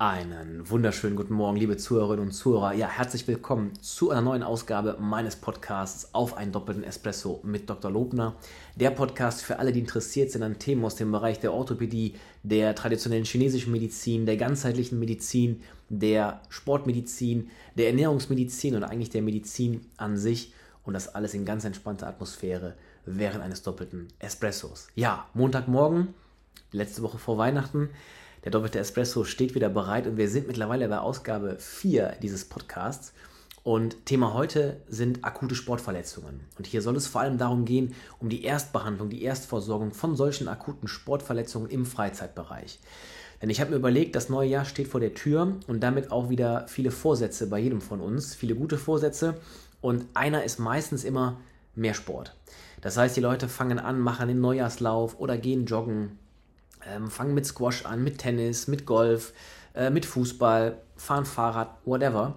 Einen wunderschönen guten Morgen, liebe Zuhörerinnen und Zuhörer. Ja, herzlich willkommen zu einer neuen Ausgabe meines Podcasts auf einen doppelten Espresso mit Dr. Lobner. Der Podcast für alle, die interessiert sind an Themen aus dem Bereich der Orthopädie, der traditionellen chinesischen Medizin, der ganzheitlichen Medizin, der Sportmedizin, der Ernährungsmedizin und eigentlich der Medizin an sich. Und das alles in ganz entspannter Atmosphäre während eines doppelten Espressos. Ja, Montagmorgen, letzte Woche vor Weihnachten. Der doppelte Espresso steht wieder bereit und wir sind mittlerweile bei Ausgabe 4 dieses Podcasts. Und Thema heute sind akute Sportverletzungen. Und hier soll es vor allem darum gehen, um die Erstbehandlung, die Erstversorgung von solchen akuten Sportverletzungen im Freizeitbereich. Denn ich habe mir überlegt, das neue Jahr steht vor der Tür und damit auch wieder viele Vorsätze bei jedem von uns, viele gute Vorsätze. Und einer ist meistens immer mehr Sport. Das heißt, die Leute fangen an, machen den Neujahrslauf oder gehen joggen ähm, fangen mit Squash an, mit Tennis, mit Golf, äh, mit Fußball, fahren Fahrrad, whatever.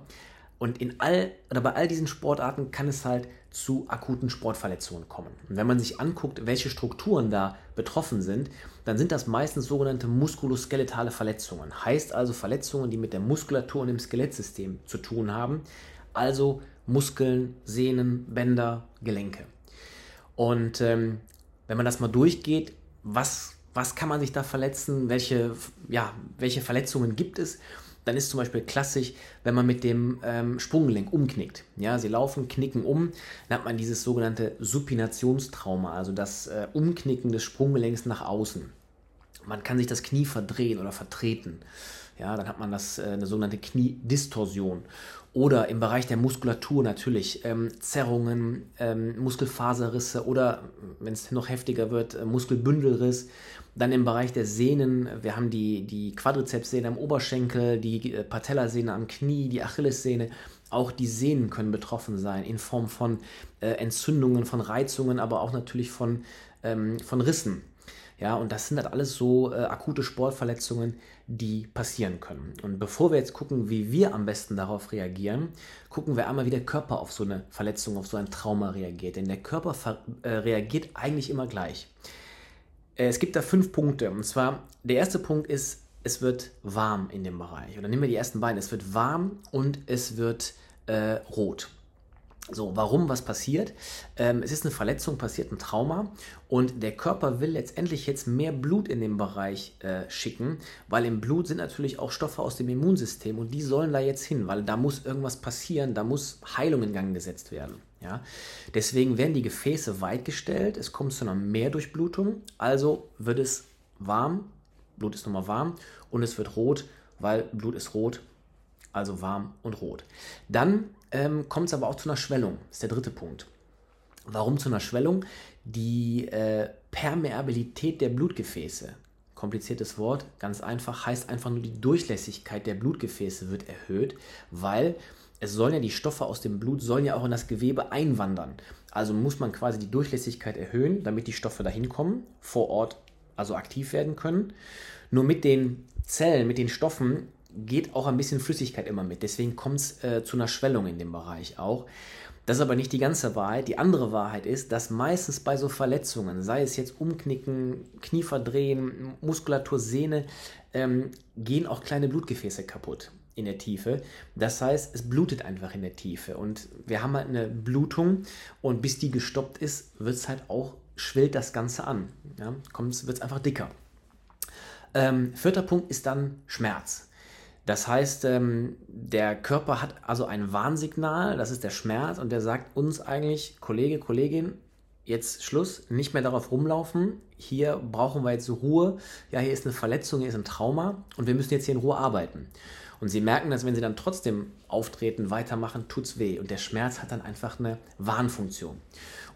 Und in all oder bei all diesen Sportarten kann es halt zu akuten Sportverletzungen kommen. Und wenn man sich anguckt, welche Strukturen da betroffen sind, dann sind das meistens sogenannte muskuloskeletale Verletzungen. Heißt also Verletzungen, die mit der Muskulatur und dem Skelettsystem zu tun haben. Also Muskeln, Sehnen, Bänder, Gelenke. Und ähm, wenn man das mal durchgeht, was was kann man sich da verletzen, welche, ja, welche Verletzungen gibt es, dann ist zum Beispiel klassisch, wenn man mit dem ähm, Sprunggelenk umknickt. Ja, sie laufen, knicken um, dann hat man dieses sogenannte Supinationstrauma, also das äh, Umknicken des Sprunggelenks nach außen. Man kann sich das Knie verdrehen oder vertreten. Ja, dann hat man das, äh, eine sogenannte Kniedistorsion. Oder im Bereich der Muskulatur natürlich ähm, Zerrungen, ähm, Muskelfaserrisse oder, wenn es noch heftiger wird, äh, Muskelbündelriss. Dann im Bereich der Sehnen, wir haben die, die Quadrizepssehne am Oberschenkel, die äh, Patellasehne am Knie, die Achillessehne. Auch die Sehnen können betroffen sein in Form von äh, Entzündungen, von Reizungen, aber auch natürlich von, ähm, von Rissen. Ja, und das sind halt alles so äh, akute Sportverletzungen, die passieren können. Und bevor wir jetzt gucken, wie wir am besten darauf reagieren, gucken wir einmal, wie der Körper auf so eine Verletzung, auf so ein Trauma reagiert. Denn der Körper äh, reagiert eigentlich immer gleich. Äh, es gibt da fünf Punkte. Und zwar, der erste Punkt ist, es wird warm in dem Bereich. Oder nehmen wir die ersten beiden. Es wird warm und es wird äh, rot. So, warum was passiert? Ähm, es ist eine Verletzung, passiert ein Trauma und der Körper will letztendlich jetzt mehr Blut in den Bereich äh, schicken, weil im Blut sind natürlich auch Stoffe aus dem Immunsystem und die sollen da jetzt hin, weil da muss irgendwas passieren, da muss Heilung in Gang gesetzt werden. Ja? Deswegen werden die Gefäße weitgestellt, es kommt zu einer Mehrdurchblutung, also wird es warm, Blut ist nochmal warm und es wird rot, weil Blut ist rot, also warm und rot. Dann ähm, kommt es aber auch zu einer Schwellung. Das ist der dritte Punkt. Warum zu einer Schwellung? Die äh, Permeabilität der Blutgefäße. Kompliziertes Wort, ganz einfach, heißt einfach nur die Durchlässigkeit der Blutgefäße wird erhöht, weil es sollen ja die Stoffe aus dem Blut sollen ja auch in das Gewebe einwandern. Also muss man quasi die Durchlässigkeit erhöhen, damit die Stoffe dahin kommen, vor Ort also aktiv werden können. Nur mit den Zellen, mit den Stoffen geht auch ein bisschen Flüssigkeit immer mit. Deswegen kommt es äh, zu einer Schwellung in dem Bereich auch. Das ist aber nicht die ganze Wahrheit. Die andere Wahrheit ist, dass meistens bei so Verletzungen, sei es jetzt Umknicken, Knie verdrehen, Muskulatur, Sehne, ähm, gehen auch kleine Blutgefäße kaputt in der Tiefe. Das heißt, es blutet einfach in der Tiefe. Und wir haben halt eine Blutung und bis die gestoppt ist, wird es halt auch, schwillt das Ganze an. Ja? Wird es einfach dicker. Ähm, vierter Punkt ist dann Schmerz. Das heißt, ähm, der Körper hat also ein Warnsignal, das ist der Schmerz, und der sagt uns eigentlich, Kollege, Kollegin, jetzt Schluss, nicht mehr darauf rumlaufen. Hier brauchen wir jetzt Ruhe. Ja, hier ist eine Verletzung, hier ist ein Trauma und wir müssen jetzt hier in Ruhe arbeiten. Und sie merken, dass wenn sie dann trotzdem auftreten, weitermachen, tut es weh. Und der Schmerz hat dann einfach eine Warnfunktion.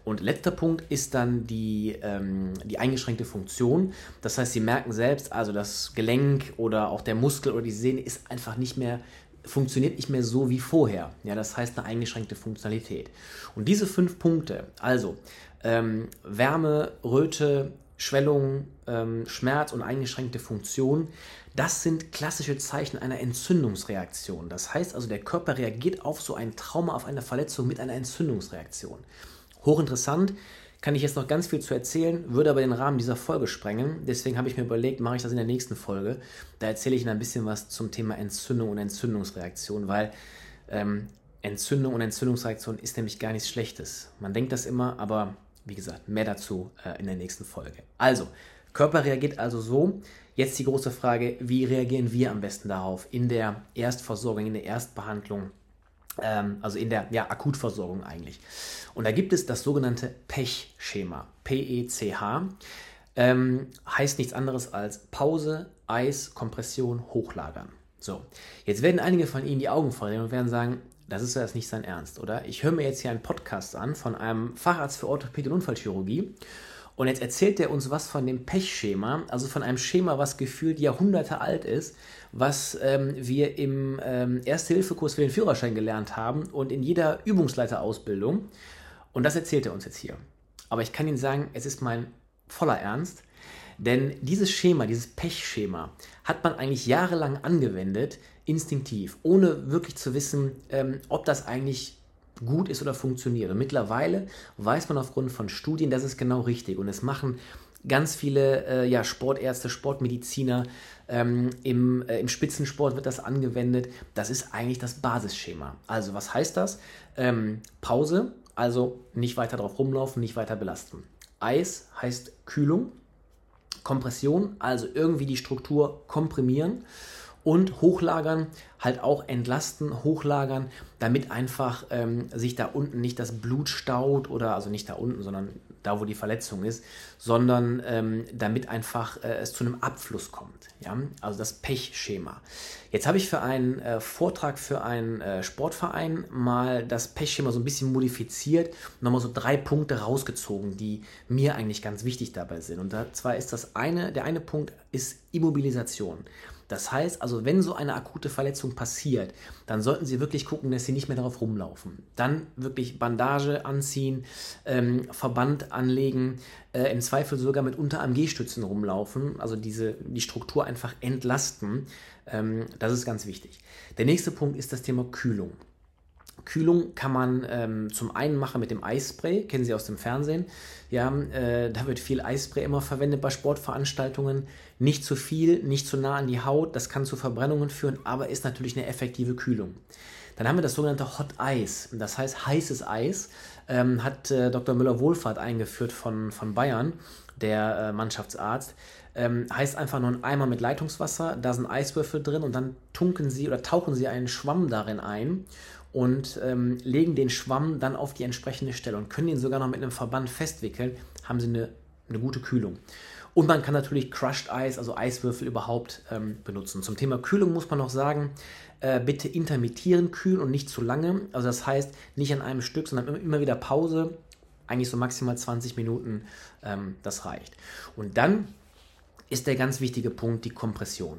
Und letzter Punkt ist dann die, ähm, die eingeschränkte Funktion. Das heißt, Sie merken selbst, also das Gelenk oder auch der Muskel oder die Sehne ist einfach nicht mehr, funktioniert nicht mehr so wie vorher. Ja, das heißt eine eingeschränkte Funktionalität. Und diese fünf Punkte, also ähm, Wärme, Röte, Schwellung, ähm, Schmerz und eingeschränkte Funktion, das sind klassische Zeichen einer Entzündungsreaktion. Das heißt also, der Körper reagiert auf so ein Trauma, auf eine Verletzung mit einer Entzündungsreaktion. Hochinteressant, kann ich jetzt noch ganz viel zu erzählen, würde aber den Rahmen dieser Folge sprengen. Deswegen habe ich mir überlegt, mache ich das in der nächsten Folge. Da erzähle ich Ihnen ein bisschen was zum Thema Entzündung und Entzündungsreaktion, weil ähm, Entzündung und Entzündungsreaktion ist nämlich gar nichts Schlechtes. Man denkt das immer, aber wie gesagt, mehr dazu äh, in der nächsten Folge. Also, Körper reagiert also so. Jetzt die große Frage, wie reagieren wir am besten darauf in der Erstversorgung, in der Erstbehandlung, also in der ja, Akutversorgung eigentlich. Und da gibt es das sogenannte Pech-Schema, P-E-C-H. Ähm, heißt nichts anderes als Pause, Eis, Kompression, Hochlagern. So, jetzt werden einige von Ihnen die Augen verdrehen und werden sagen, das ist ja jetzt nicht sein Ernst, oder? Ich höre mir jetzt hier einen Podcast an von einem Facharzt für Orthopädie und Unfallchirurgie und jetzt erzählt er uns was von dem Pechschema, also von einem Schema, was gefühlt Jahrhunderte alt ist, was ähm, wir im ähm, Erste-Hilfe-Kurs für den Führerschein gelernt haben und in jeder Übungsleiterausbildung. Und das erzählt er uns jetzt hier. Aber ich kann Ihnen sagen, es ist mein voller Ernst, denn dieses Schema, dieses Pechschema, hat man eigentlich jahrelang angewendet, instinktiv, ohne wirklich zu wissen, ähm, ob das eigentlich gut ist oder funktioniert. Und mittlerweile weiß man aufgrund von Studien, das ist genau richtig. Und es machen ganz viele äh, ja, Sportärzte, Sportmediziner, ähm, im, äh, im Spitzensport wird das angewendet. Das ist eigentlich das Basisschema. Also was heißt das? Ähm, Pause, also nicht weiter drauf rumlaufen, nicht weiter belasten. Eis heißt Kühlung. Kompression, also irgendwie die Struktur komprimieren und hochlagern, halt auch entlasten, hochlagern, damit einfach ähm, sich da unten nicht das Blut staut oder also nicht da unten, sondern da, wo die Verletzung ist, sondern ähm, damit einfach äh, es zu einem Abfluss kommt. Ja? Also das Pechschema. Jetzt habe ich für einen äh, Vortrag für einen äh, Sportverein mal das Pechschema so ein bisschen modifiziert nochmal so drei Punkte rausgezogen, die mir eigentlich ganz wichtig dabei sind. Und zwar ist das eine, der eine Punkt ist Immobilisation. Das heißt also, wenn so eine akute Verletzung passiert, dann sollten Sie wirklich gucken, dass Sie nicht mehr darauf rumlaufen. Dann wirklich Bandage anziehen, ähm, Verband anlegen, äh, im Zweifel sogar mit Unter-AMG-Stützen rumlaufen, also diese, die Struktur einfach entlasten. Ähm, das ist ganz wichtig. Der nächste Punkt ist das Thema Kühlung. Kühlung kann man ähm, zum einen machen mit dem Eisspray, kennen Sie aus dem Fernsehen. Ja, äh, da wird viel Eisspray immer verwendet bei Sportveranstaltungen. Nicht zu viel, nicht zu nah an die Haut, das kann zu Verbrennungen führen, aber ist natürlich eine effektive Kühlung. Dann haben wir das sogenannte Hot Ice, das heißt heißes Eis, ähm, hat äh, Dr. Müller-Wohlfahrt eingeführt von, von Bayern, der äh, Mannschaftsarzt. Ähm, heißt einfach nur ein Eimer mit Leitungswasser, da sind Eiswürfel drin und dann tunken Sie oder tauchen Sie einen Schwamm darin ein und ähm, legen den Schwamm dann auf die entsprechende Stelle und können ihn sogar noch mit einem Verband festwickeln, haben sie eine, eine gute Kühlung. Und man kann natürlich Crushed Eis, also Eiswürfel überhaupt ähm, benutzen. Zum Thema Kühlung muss man noch sagen, äh, bitte intermittieren kühlen und nicht zu lange. Also das heißt, nicht an einem Stück, sondern immer, immer wieder Pause. Eigentlich so maximal 20 Minuten, ähm, das reicht. Und dann ist der ganz wichtige Punkt die Kompression.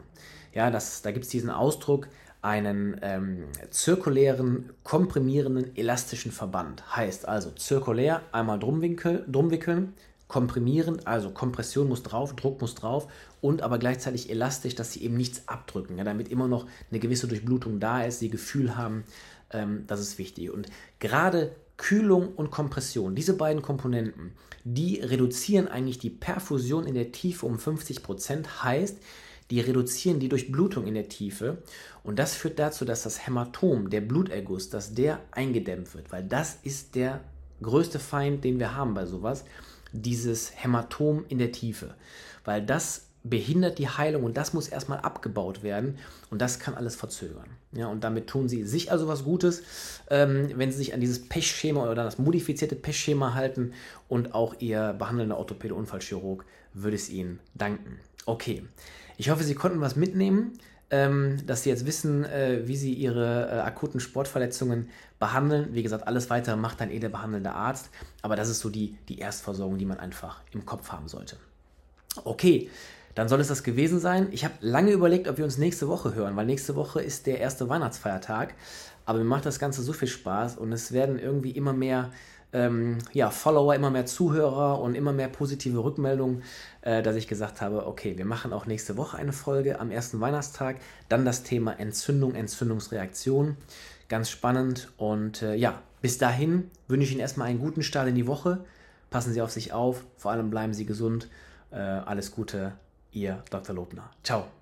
Ja, das, da gibt es diesen Ausdruck, einen ähm, zirkulären, komprimierenden, elastischen Verband. Heißt also zirkulär, einmal drumwinkel, drumwickeln, komprimieren, also Kompression muss drauf, Druck muss drauf und aber gleichzeitig elastisch, dass sie eben nichts abdrücken, ja, damit immer noch eine gewisse Durchblutung da ist, sie Gefühl haben, ähm, das ist wichtig. Und gerade Kühlung und Kompression, diese beiden Komponenten, die reduzieren eigentlich die Perfusion in der Tiefe um 50 Prozent, heißt, die reduzieren die Durchblutung in der Tiefe. Und das führt dazu, dass das Hämatom, der Bluterguss, dass der eingedämmt wird, weil das ist der größte Feind, den wir haben bei sowas, dieses Hämatom in der Tiefe, weil das behindert die Heilung und das muss erstmal abgebaut werden. Und das kann alles verzögern. Ja, und damit tun sie sich also was Gutes, ähm, wenn sie sich an dieses Pechschema oder das modifizierte Pechschema halten und auch ihr behandelnder Orthopäde-Unfallchirurg würde es ihnen danken. Okay, ich hoffe, Sie konnten was mitnehmen, ähm, dass Sie jetzt wissen, äh, wie Sie Ihre äh, akuten Sportverletzungen behandeln. Wie gesagt, alles weitere macht dann eh der behandelnde Arzt, aber das ist so die, die Erstversorgung, die man einfach im Kopf haben sollte. Okay, dann soll es das gewesen sein. Ich habe lange überlegt, ob wir uns nächste Woche hören, weil nächste Woche ist der erste Weihnachtsfeiertag. Aber mir macht das Ganze so viel Spaß und es werden irgendwie immer mehr ähm, ja, Follower, immer mehr Zuhörer und immer mehr positive Rückmeldungen, äh, dass ich gesagt habe, okay, wir machen auch nächste Woche eine Folge am ersten Weihnachtstag. Dann das Thema Entzündung, Entzündungsreaktion. Ganz spannend. Und äh, ja, bis dahin wünsche ich Ihnen erstmal einen guten Start in die Woche. Passen Sie auf sich auf, vor allem bleiben Sie gesund. Äh, alles Gute, Ihr Dr. Lobner. Ciao.